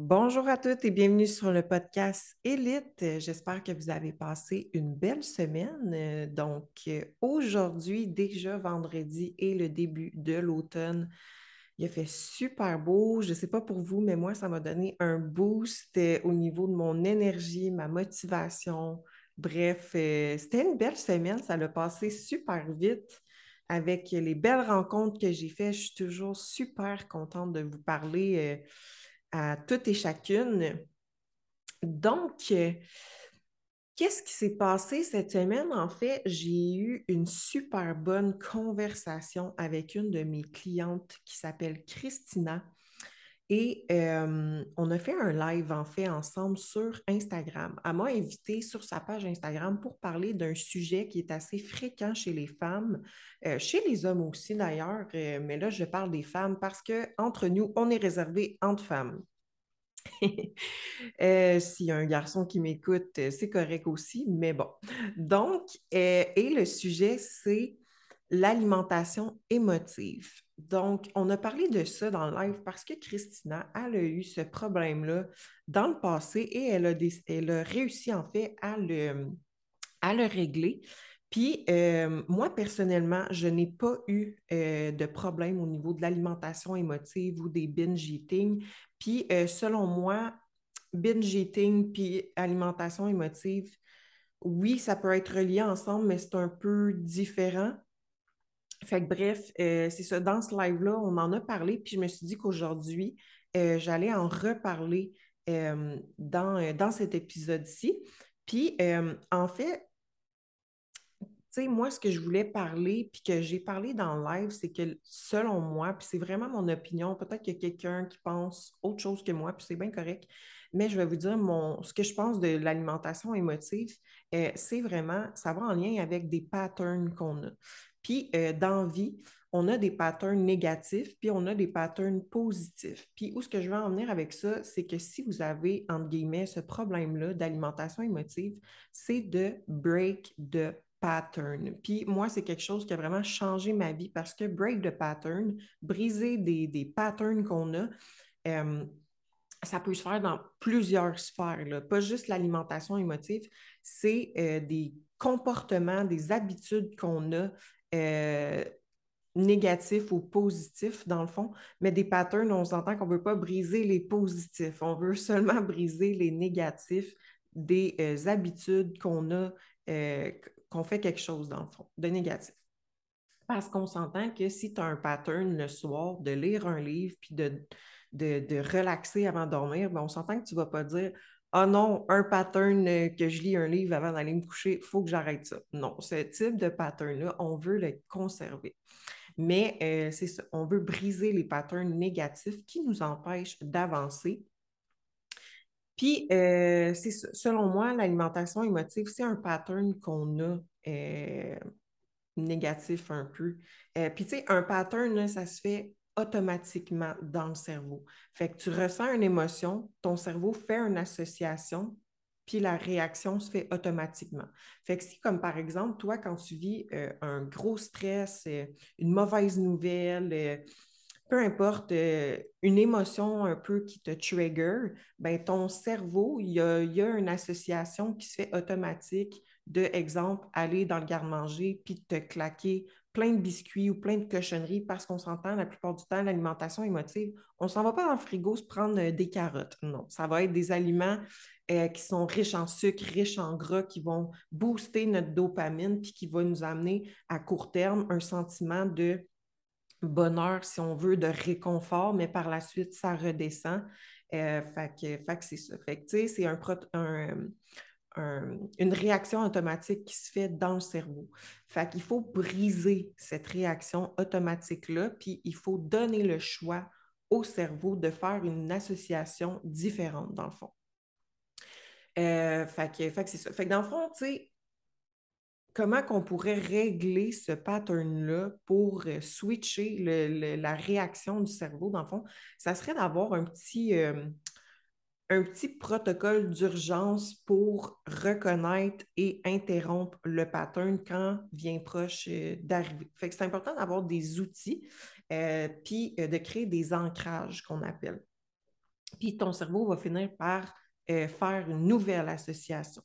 Bonjour à toutes et bienvenue sur le podcast Élite. J'espère que vous avez passé une belle semaine. Donc, aujourd'hui, déjà vendredi et le début de l'automne, il a fait super beau. Je ne sais pas pour vous, mais moi, ça m'a donné un boost au niveau de mon énergie, ma motivation. Bref, euh, c'était une belle semaine. Ça l'a passé super vite avec les belles rencontres que j'ai faites. Je suis toujours super contente de vous parler. À toutes et chacune. Donc, euh, qu'est-ce qui s'est passé cette semaine? En fait, j'ai eu une super bonne conversation avec une de mes clientes qui s'appelle Christina. Et euh, on a fait un live en fait ensemble sur Instagram. Elle m'a invité sur sa page Instagram pour parler d'un sujet qui est assez fréquent chez les femmes, euh, chez les hommes aussi d'ailleurs, euh, mais là je parle des femmes parce que entre nous, on est réservé entre femmes. S'il y a un garçon qui m'écoute, c'est correct aussi, mais bon. Donc, et le sujet, c'est l'alimentation émotive. Donc, on a parlé de ça dans le live parce que Christina, elle a eu ce problème-là dans le passé et elle a, réussi en fait à le, régler. Puis, euh, moi, personnellement, je n'ai pas eu euh, de problème au niveau de l'alimentation émotive ou des binge eating. Puis, euh, selon moi, binge eating puis alimentation émotive, oui, ça peut être relié ensemble, mais c'est un peu différent. Fait que bref, euh, c'est ça. Dans ce live-là, on en a parlé, puis je me suis dit qu'aujourd'hui, euh, j'allais en reparler euh, dans, dans cet épisode-ci. Puis, en fait, tu sais, moi, ce que je voulais parler, puis que j'ai parlé dans le live, c'est que selon moi, puis c'est vraiment mon opinion, peut-être qu'il y a quelqu'un qui pense autre chose que moi, puis c'est bien correct, mais je vais vous dire mon, ce que je pense de l'alimentation émotive, c'est vraiment, ça va en lien avec des patterns qu'on a. Puis euh, vie, on a des patterns négatifs, puis on a des patterns positifs. Puis où ce que je veux en venir avec ça, c'est que si vous avez, entre guillemets, ce problème-là d'alimentation émotive, c'est de break the pattern. Puis moi, c'est quelque chose qui a vraiment changé ma vie parce que break the pattern, briser des, patterns qu'on a, euh, ça peut se faire dans plusieurs sphères, pas juste l'alimentation émotive, c'est euh, des comportements, des habitudes qu'on a euh, négatifs ou positifs, dans le fond, mais des patterns, on s'entend qu'on ne veut pas briser les positifs, on veut seulement briser les négatifs des euh, habitudes qu'on a, euh, qu'on fait quelque chose, dans le fond, de négatif. Parce qu'on s'entend que si tu as un pattern le soir de lire un livre puis de, de, relaxer avant de dormir, ben, on s'entend que tu ne vas pas dire ah non, un pattern euh, que je lis un livre avant d'aller me coucher, il faut que j'arrête ça. Non, ce type de pattern-là, on veut le conserver. Mais euh, c'est ça, on veut briser les patterns négatifs qui nous empêchent d'avancer. Puis, euh, c'est selon moi, l'alimentation émotive, c'est un pattern qu'on a négatif un peu. puis, tu sais, un pattern, ça se fait automatiquement dans le cerveau. Fait que tu ressens une émotion, ton cerveau fait une association, puis la réaction se fait automatiquement. Fait que si, comme par exemple, toi, quand tu vis euh, un gros stress, euh, une mauvaise nouvelle, euh, peu importe, une émotion un peu qui te trigger, ben ton cerveau, il y y a une association qui se fait automatique de, exemple, aller dans le garde-manger puis te claquer plein de biscuits ou plein de cochonneries parce qu'on s'entend la plupart du temps, l'alimentation émotive, on ne s'en va pas dans le frigo se prendre euh, des carottes. Non, ça va être des aliments euh, qui sont riches en sucre, riches en gras, qui vont booster notre dopamine puis qui vont nous amener à court terme un sentiment de bonheur, si on veut, de réconfort, mais par la suite, ça redescend. Euh, fait que, c'est ça. Fait que, c'est un, un, une réaction automatique qui se fait dans le cerveau. Fait qu'il faut briser cette réaction automatique-là, puis il faut donner le choix au cerveau de faire une association différente, dans le fond. Euh, fait que, que c'est ça. Fait que dans le fond, tu sais, comment qu'on pourrait régler ce pattern-là pour euh, switcher la réaction du cerveau, dans le fond, ça serait d'avoir un petit, euh, un petit protocole d'urgence pour reconnaître et interrompre le pattern quand vient proche euh, d'arriver. Fait que c'est important d'avoir des outils, euh, puis euh, de créer des ancrages qu'on appelle. puis ton cerveau va finir par faire une nouvelle association.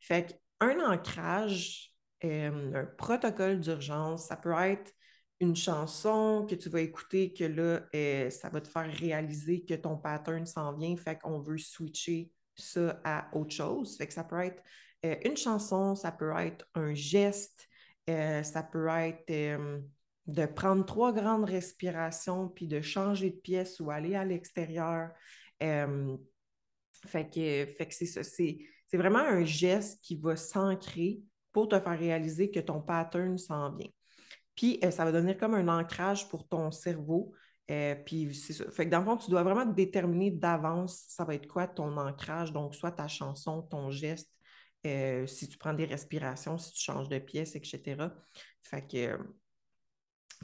Fait qu'un ancrage, un protocole d'urgence, ça peut être une chanson que tu vas écouter que là, euh, ça va te faire réaliser que ton pattern s'en vient, fait qu'on veut switcher ça à autre chose. Fait que ça peut être une chanson, ça peut être un geste, ça peut être de prendre trois grandes respirations puis de changer de pièce ou aller à l'extérieur. fait que c'est ça. C'est, vraiment un geste qui va s'ancrer pour te faire réaliser que ton pattern s'en vient. Puis, euh, ça va devenir comme un ancrage pour ton cerveau. Euh, puis, c'est ça. Fait que dans le fond, tu dois vraiment déterminer d'avance ça va être quoi ton ancrage. Donc, soit ta chanson, ton geste, euh, si tu prends des respirations, si tu changes de pièce, etc. Fait que,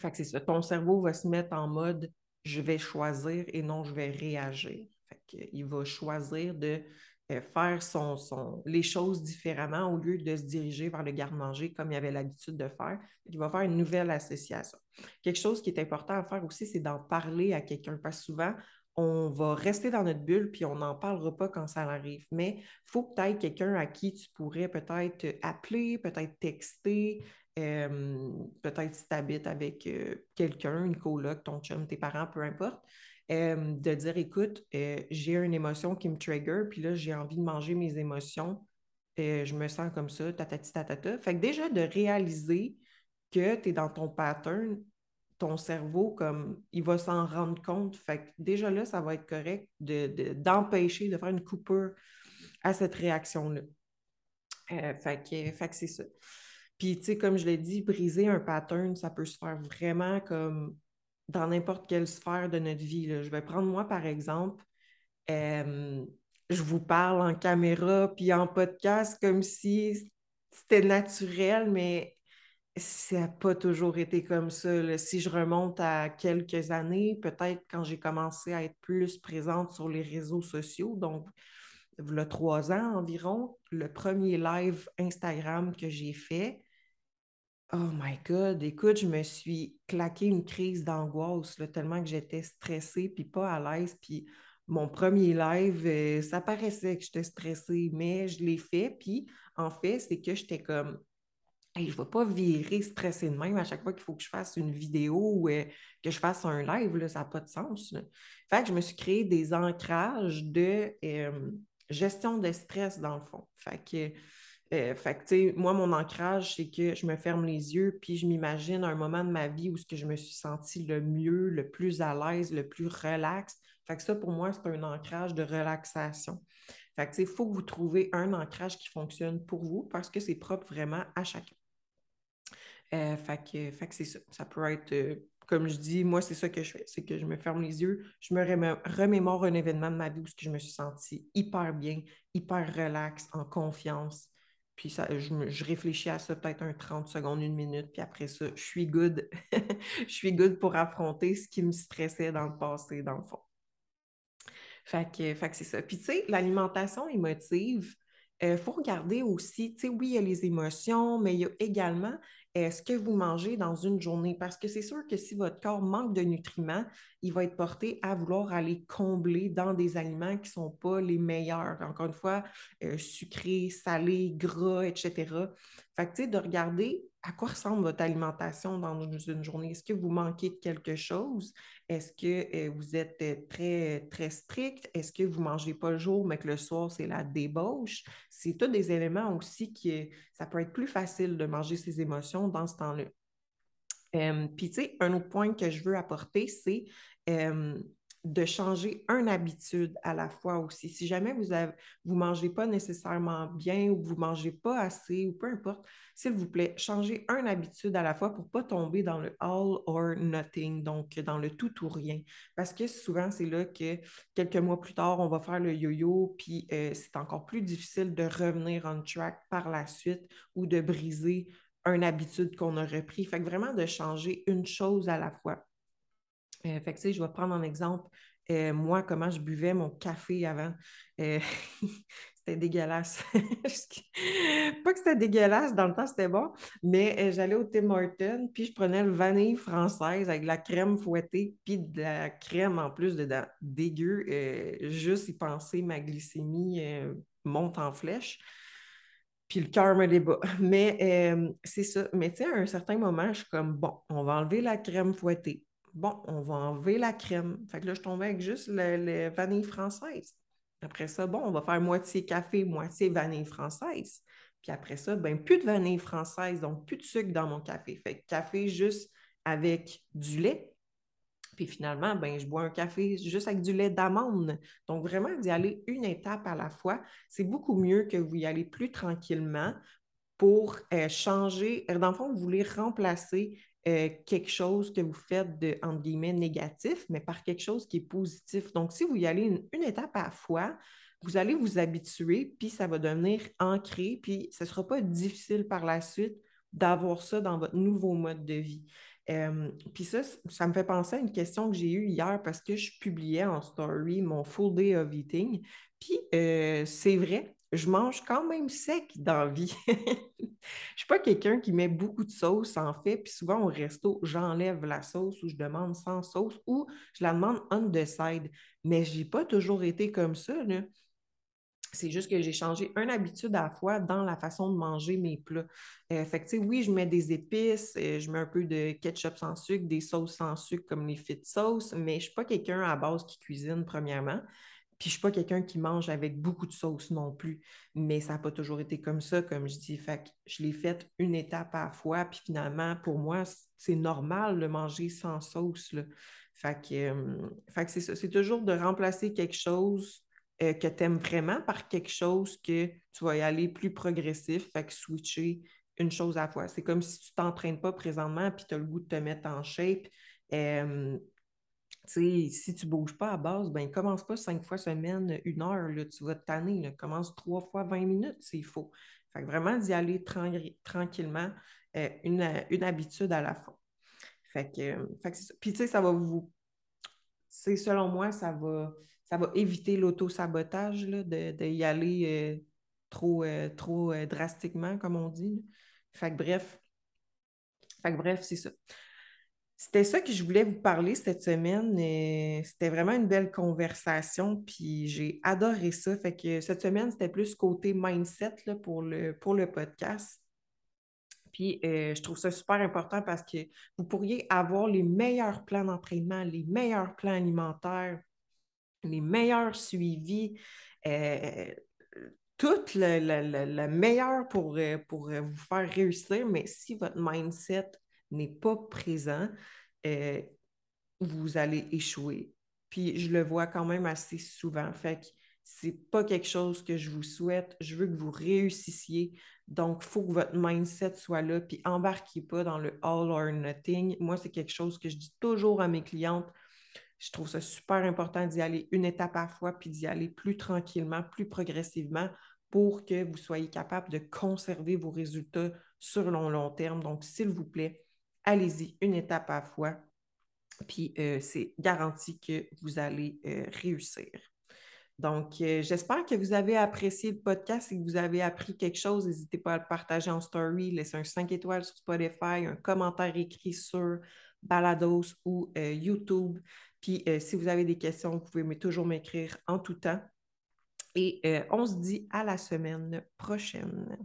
fait que c'est ça. Ton cerveau va se mettre en mode je vais choisir et non je vais réagir. Fait il va choisir de faire son, son, les choses différemment au lieu de se diriger vers le garde-manger comme il avait l'habitude de faire. Il va faire une nouvelle association. Quelque chose qui est important à faire aussi, c'est d'en parler à quelqu'un. Que souvent, on va rester dans notre bulle puis on n'en parlera pas quand ça arrive. Mais il faut peut-être quelqu'un à qui tu pourrais peut-être appeler, peut-être texter, euh, peut-être si tu habites avec euh, quelqu'un, une coloc, ton chum, tes parents, peu importe, euh, de dire écoute, j'ai une émotion qui me trigger, puis là, j'ai envie de manger mes émotions, je me sens comme ça, tatati tatata. Fait que déjà de réaliser que tu es dans ton pattern, ton cerveau, comme il va s'en rendre compte. Fait que déjà là, ça va être correct d'empêcher de, de, faire une coupure à cette réaction-là. fait que c'est ça. Puis, tu sais, comme je l'ai dit, briser un pattern, ça peut se faire vraiment comme dans n'importe quelle sphère de notre vie. Je vais prendre moi, par exemple, je vous parle en caméra puis en podcast comme si c'était naturel, mais ça n'a pas toujours été comme ça. Si je remonte à quelques années, peut-être quand j'ai commencé à être plus présente sur les réseaux sociaux, donc il y a trois ans environ, le premier live Instagram que j'ai fait, Oh my God, écoute, je me suis claqué une crise d'angoisse tellement que j'étais stressée puis pas à l'aise. Puis mon premier live, euh, ça paraissait que j'étais stressée, mais je l'ai fait. Puis en fait, c'est que j'étais comme, je ne vais pas virer stressée de même à chaque fois qu'il faut que je fasse une vidéo ou euh, que je fasse un live, ça n'a pas de sens. Fait que je me suis créé des ancrages de euh, gestion de stress dans le fond. Fait que euh, moi, mon ancrage, c'est que je me ferme les yeux, puis je m'imagine un moment de ma vie où ce que je me suis sentie le mieux, le plus à l'aise, le plus relax. Fait que ça, pour moi, c'est un ancrage de relaxation. Fait que, il faut que vous trouviez un ancrage qui fonctionne pour vous parce que c'est propre vraiment à chacun. Euh, fait c'est ça. Ça peut être, euh, comme je dis, moi, c'est ça que je fais. C'est que je me ferme les yeux, je me remémore un événement de ma vie où je me suis sentie hyper bien, hyper relax, en confiance. Puis ça, je, réfléchis à ça peut-être un 30 secondes, une minute, puis après ça, je suis good. je suis good pour affronter ce qui me stressait dans le passé, dans le fond. Fait que, fait que c'est ça. Puis tu sais, l'alimentation émotive, il euh, faut regarder aussi, tu sais, oui, il y a les émotions, mais il y a également ce que vous mangez dans une journée? Parce que c'est sûr que si votre corps manque de nutriments, il va être porté à vouloir aller combler dans des aliments qui ne sont pas les meilleurs. Encore une fois, euh, sucrés, salés, gras, etc. Fait que, de regarder à quoi ressemble votre alimentation dans une journée. Est-ce que vous manquez de quelque chose? Est-ce que euh, vous êtes euh, très, très strict? Est-ce que vous ne mangez pas le jour, mais que le soir, c'est la débauche? C'est tous des éléments aussi qui, ça peut être plus facile de manger ses émotions dans ce temps-là. Puis, tu sais, un autre point que je veux apporter, c'est de changer une habitude à la fois aussi. Si jamais vous ne mangez pas nécessairement bien ou vous ne mangez pas assez ou peu importe, s'il vous plaît, changez une habitude à la fois pour ne pas tomber dans le all or nothing, donc dans le tout ou rien. Parce que souvent, c'est là que quelques mois plus tard, on va faire le yo-yo, puis euh, c'est encore plus difficile de revenir on track par la suite ou de briser une habitude qu'on aurait pris. Fait que vraiment de changer une chose à la fois. Euh, fait que, je vais prendre en exemple, euh, moi, comment je buvais mon café avant. Euh, c'était dégueulasse. pas que c'était dégueulasse, dans le temps, c'était bon, mais j'allais au Tim Hortons, puis je prenais le vanille française avec de la crème fouettée, puis de la crème en plus dedans. Dégueu. Juste y penser, ma glycémie monte en flèche. Puis le cœur me débat. Mais c'est ça. Mais tu sais, à un certain moment, je suis comme, bon, on va enlever la crème fouettée. Bon, on va enlever la crème. Fait que là, je tombais avec juste le vanille française. Après ça, bon, on va faire moitié café, moitié vanille française. Puis après ça, ben plus de vanille française, donc plus de sucre dans mon café. Fait que café juste avec du lait. Puis finalement, ben, je bois un café juste avec du lait d'amande. Donc vraiment d'y aller une étape à la fois, c'est beaucoup mieux que vous y allez plus tranquillement pour euh, changer. Dans le fond, vous voulez remplacer euh, quelque chose que vous faites de, entre guillemets, négatif, mais par quelque chose qui est positif. Donc, si vous y allez une, étape à la fois, vous allez vous habituer, puis ça va devenir ancré, puis ce ne sera pas difficile par la suite d'avoir ça dans votre nouveau mode de vie. Euh, puis ça, ça me fait penser à une question que j'ai eue hier parce que je publiais en story mon full day of eating. Puis euh, c'est vrai, je mange quand même sec dans la vie. je ne suis pas quelqu'un qui met beaucoup de sauce en fait, puis souvent au resto, j'enlève la sauce ou je demande sans sauce ou je la demande on the side. Mais je n'ai pas toujours été comme ça. C'est juste que j'ai changé une habitude à la fois dans la façon de manger mes plats. Euh, fait que, oui, je mets des épices, euh, je mets un peu de ketchup sans sucre, des sauces sans sucre comme les fit sauce, mais je ne suis pas quelqu'un à base qui cuisine, premièrement. Puis je suis pas quelqu'un qui mange avec beaucoup de sauce non plus, mais ça n'a pas toujours été comme ça, comme je dis. Fait que je l'ai fait une étape à la fois, puis finalement, pour moi, c'est normal de manger sans sauce. Fait que, que c'est ça. C'est toujours de remplacer quelque chose euh, que tu aimes vraiment par quelque chose que tu vas y aller plus progressif, fait que switcher une chose à la fois. C'est comme si tu t'entraînes pas présentement puis tu as le goût de te mettre en shape. Si tu ne bouges pas à base, ben commence pas cinq fois semaine, une heure, là, tu vas te tanner. Commence trois fois 20 minutes, c'est faux. Fait vraiment d'y aller tranquillement, euh, une, habitude à la fois. Fait que, Puis tu sais, ça va vous. C'est selon moi, ça va, ça va éviter l'auto-sabotage de, de, aller euh, trop, euh, trop drastiquement, comme on dit. Fait que bref. Fait que bref, c'est ça. C'était ça que je voulais vous parler cette semaine. C'était vraiment une belle conversation, puis j'ai adoré ça. Fait que cette semaine, c'était plus côté mindset pour, le, podcast. Puis euh, je trouve ça super important parce que vous pourriez avoir les meilleurs plans d'entraînement, les meilleurs plans alimentaires, les meilleurs suivis, euh, tout le, meilleur pour, euh, pour vous faire réussir, mais si votre mindset n'est pas présent, euh, vous allez échouer. Puis je le vois quand même assez souvent. Fait que c'est pas quelque chose que je vous souhaite. Je veux que vous réussissiez. Donc, il faut que votre mindset soit là. Puis embarquez pas dans le all or nothing. Moi, c'est quelque chose que je dis toujours à mes clientes. Je trouve ça super important d'y aller une étape à fois, puis d'y aller plus tranquillement, plus progressivement pour que vous soyez capable de conserver vos résultats sur long, long terme. Donc, s'il vous plaît, allez-y une étape à la fois. Puis euh, c'est garanti que vous allez euh, réussir. Donc, euh, j'espère que vous avez apprécié le podcast et que vous avez appris quelque chose. N'hésitez pas à le partager en story, laissez un 5 étoiles sur Spotify, un commentaire écrit sur Balados ou YouTube. Puis, si vous avez des questions, vous pouvez toujours m'écrire en tout temps. Et on se dit à la semaine prochaine.